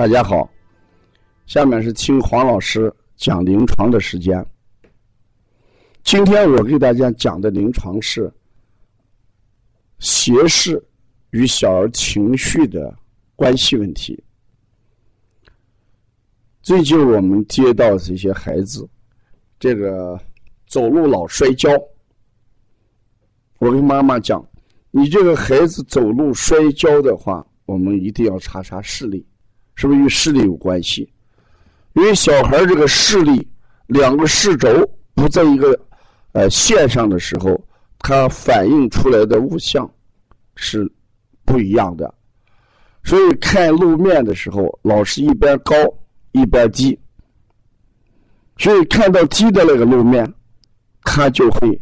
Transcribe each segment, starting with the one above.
大家好，下面是听黄老师讲临床的时间。今天我给大家讲的临床是斜视与小儿情绪的关系问题。最近我们接到这些孩子，这个走路老摔跤，我跟妈妈讲，你这个孩子走路摔跤的话，我们一定要查查视力。是不是与视力有关系？因为小孩这个视力两个视轴不在一个呃线上的时候，它反映出来的物象是不一样的。所以看路面的时候，老是一边高一边低。所以看到低的那个路面，他就会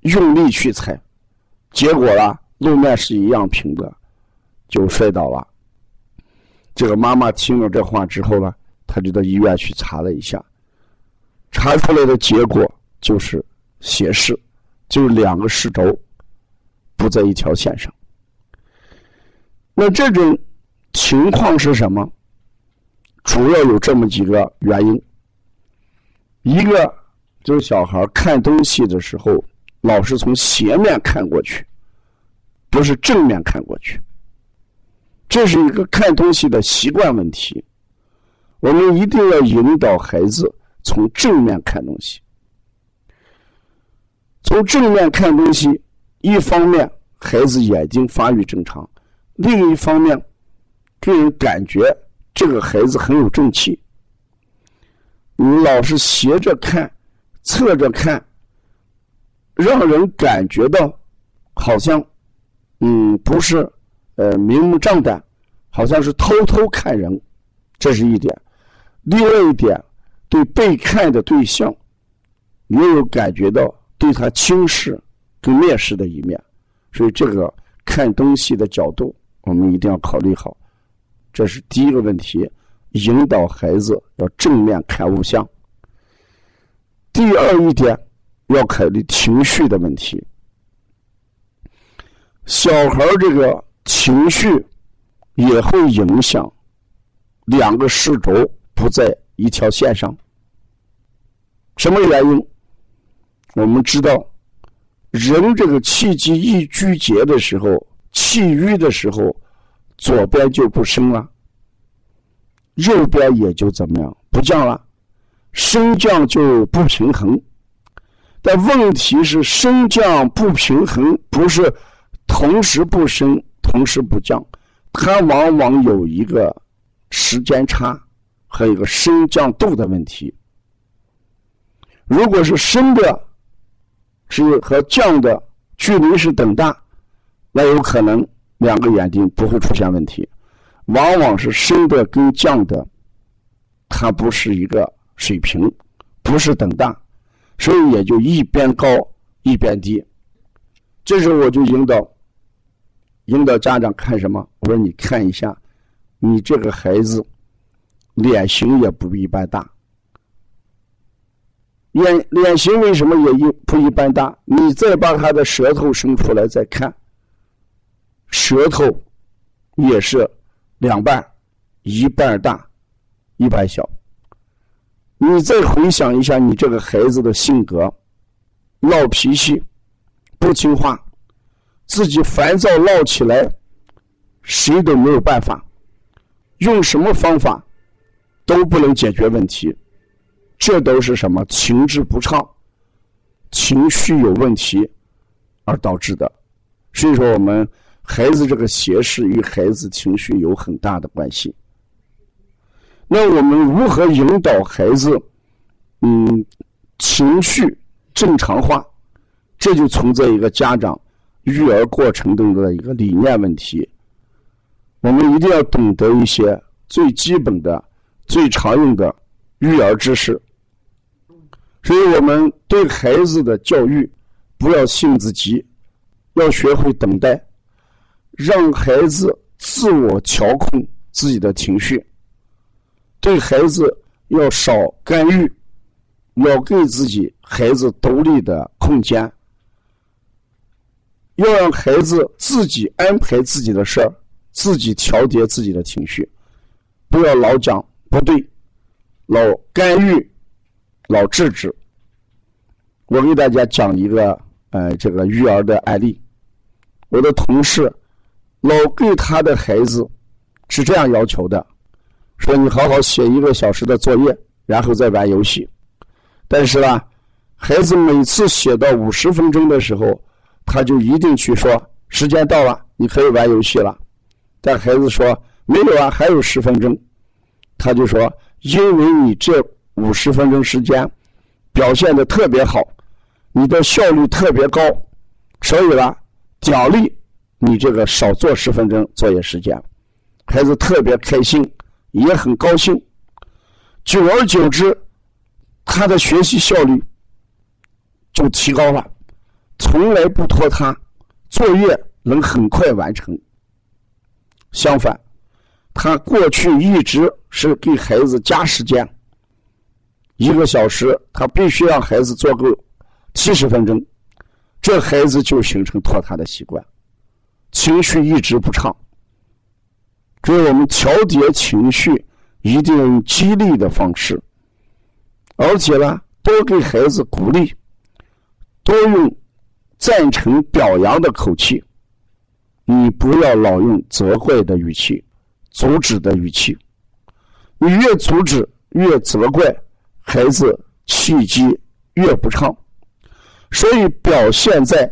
用力去踩，结果啦，路面是一样平的，就摔倒了。这个妈妈听了这话之后呢，她就到医院去查了一下，查出来的结果就是斜视，就是两个视轴不在一条线上。那这种情况是什么？主要有这么几个原因。一个就是小孩看东西的时候，老是从斜面看过去，不是正面看过去。这是一个看东西的习惯问题，我们一定要引导孩子从正面看东西。从正面看东西，一方面孩子眼睛发育正常，另一方面给人感觉这个孩子很有正气。你老是斜着看、侧着看，让人感觉到好像嗯不是。呃，明目张胆，好像是偷偷看人，这是一点。另外一点，对被看的对象，也有感觉到对他轻视跟蔑视的一面。所以，这个看东西的角度，我们一定要考虑好。这是第一个问题，引导孩子要正面看物象。第二一点，要考虑情绪的问题。小孩这个。情绪也会影响两个视轴不在一条线上。什么原因？我们知道，人这个气机一聚结的时候，气郁的时候，左边就不升了，右边也就怎么样不降了，升降就不平衡。但问题是，升降不平衡不是同时不升。同时不降，它往往有一个时间差和一个升降度的问题。如果是升的，是和降的距离是等大，那有可能两个眼睛不会出现问题。往往是升的跟降的，它不是一个水平，不是等大，所以也就一边高一边低。这时候我就引导。引导家长看什么？我说你看一下，你这个孩子脸型也不一般大，脸脸型为什么也一不一般大？你再把他的舌头伸出来再看，舌头也是两半，一半大，一半小。你再回想一下你这个孩子的性格，闹脾气，不听话。自己烦躁闹起来，谁都没有办法，用什么方法都不能解决问题，这都是什么情志不畅、情绪有问题而导致的。所以说，我们孩子这个斜视与孩子情绪有很大的关系。那我们如何引导孩子，嗯，情绪正常化？这就存在一个家长。育儿过程中的一个理念问题，我们一定要懂得一些最基本的、最常用的育儿知识。所以我们对孩子的教育不要性子急，要学会等待，让孩子自我调控自己的情绪。对孩子要少干预，要给自己孩子独立的空间。要让孩子自己安排自己的事儿，自己调节自己的情绪，不要老讲不对，老干预，老制止。我给大家讲一个呃这个育儿的案例。我的同事老给他的孩子是这样要求的：说你好好写一个小时的作业，然后再玩游戏。但是呢，孩子每次写到五十分钟的时候，他就一定去说时间到了，你可以玩游戏了。但孩子说没有啊，还有十分钟。他就说：“因为你这五十分钟时间表现的特别好，你的效率特别高，所以呢，奖励你这个少做十分钟作业时间。”孩子特别开心，也很高兴。久而久之，他的学习效率就提高了，从来不拖沓，作业能很快完成。相反，他过去一直是给孩子加时间，一个小时他必须让孩子做够七十分钟，这孩子就形成拖沓的习惯，情绪一直不畅。所以我们调节情绪一定要用激励的方式，而且呢，多给孩子鼓励，多用赞成表扬的口气，你不要老用责怪的语气。阻止的语气，你越阻止越责怪，孩子气机越不畅，所以表现在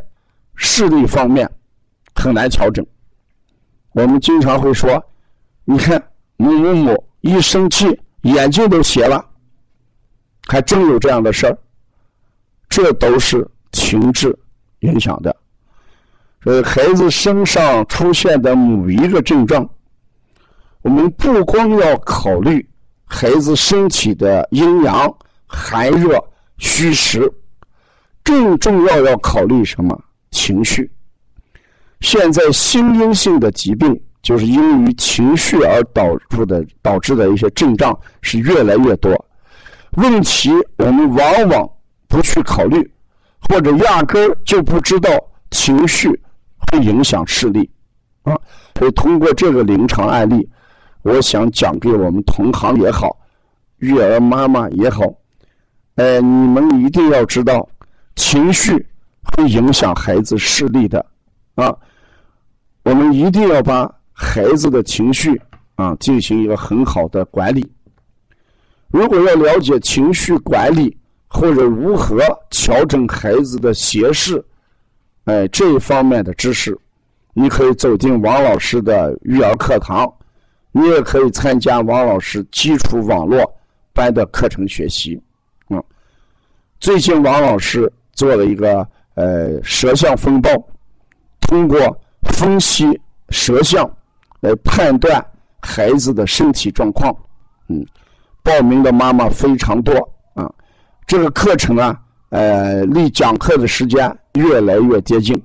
视力方面很难调整。我们经常会说：“你看某某某一生气眼睛都斜了。”还真有这样的事儿，这都是情志影响的。所以孩子身上出现的某一个症状。我们不光要考虑孩子身体的阴阳、寒热、虚实，更重要要考虑什么？情绪。现在心因性的疾病，就是因于情绪而导致的导致的一些症状是越来越多。问题我们往往不去考虑，或者压根儿就不知道情绪会影响视力啊。所以通过这个临床案例。我想讲给我们同行也好，育儿妈妈也好，哎，你们一定要知道，情绪会影响孩子视力的，啊，我们一定要把孩子的情绪啊进行一个很好的管理。如果要了解情绪管理或者如何调整孩子的斜视，哎，这一方面的知识，你可以走进王老师的育儿课堂。你也可以参加王老师基础网络班的课程学习，啊，最近王老师做了一个呃舌象风暴，通过分析舌象来判断孩子的身体状况，嗯，报名的妈妈非常多，这个课程呢，呃，离讲课的时间越来越接近，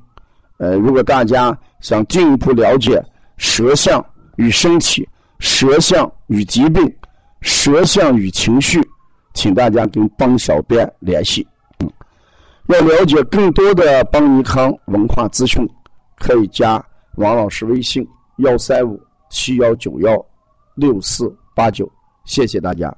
呃，如果大家想进一步了解舌象与身体。舌象与疾病，舌象与情绪，请大家跟邦小编联系。要了解更多的邦尼康文化资讯，可以加王老师微信：幺三五七幺九幺六四八九。谢谢大家。